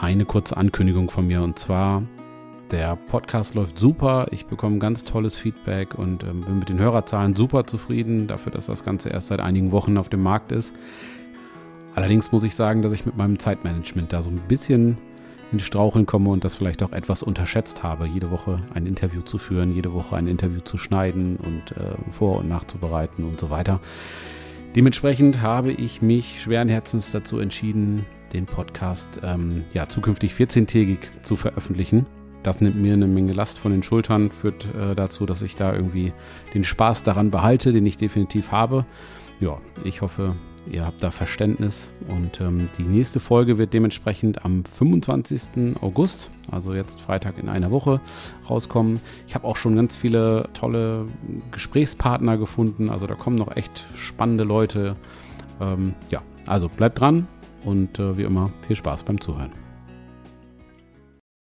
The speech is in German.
eine kurze Ankündigung von mir und zwar der Podcast läuft super. Ich bekomme ganz tolles Feedback und ähm, bin mit den Hörerzahlen super zufrieden dafür, dass das Ganze erst seit einigen Wochen auf dem Markt ist. Allerdings muss ich sagen, dass ich mit meinem Zeitmanagement da so ein bisschen in Straucheln komme und das vielleicht auch etwas unterschätzt habe, jede Woche ein Interview zu führen, jede Woche ein Interview zu schneiden und äh, vor- und nachzubereiten und so weiter. Dementsprechend habe ich mich schweren Herzens dazu entschieden, den Podcast ähm, ja, zukünftig 14-tägig zu veröffentlichen. Das nimmt mir eine Menge Last von den Schultern, führt äh, dazu, dass ich da irgendwie den Spaß daran behalte, den ich definitiv habe. Ja, ich hoffe, ihr habt da Verständnis und ähm, die nächste Folge wird dementsprechend am 25. August, also jetzt Freitag in einer Woche, rauskommen. Ich habe auch schon ganz viele tolle Gesprächspartner gefunden, also da kommen noch echt spannende Leute. Ähm, ja, also bleibt dran und äh, wie immer viel Spaß beim Zuhören.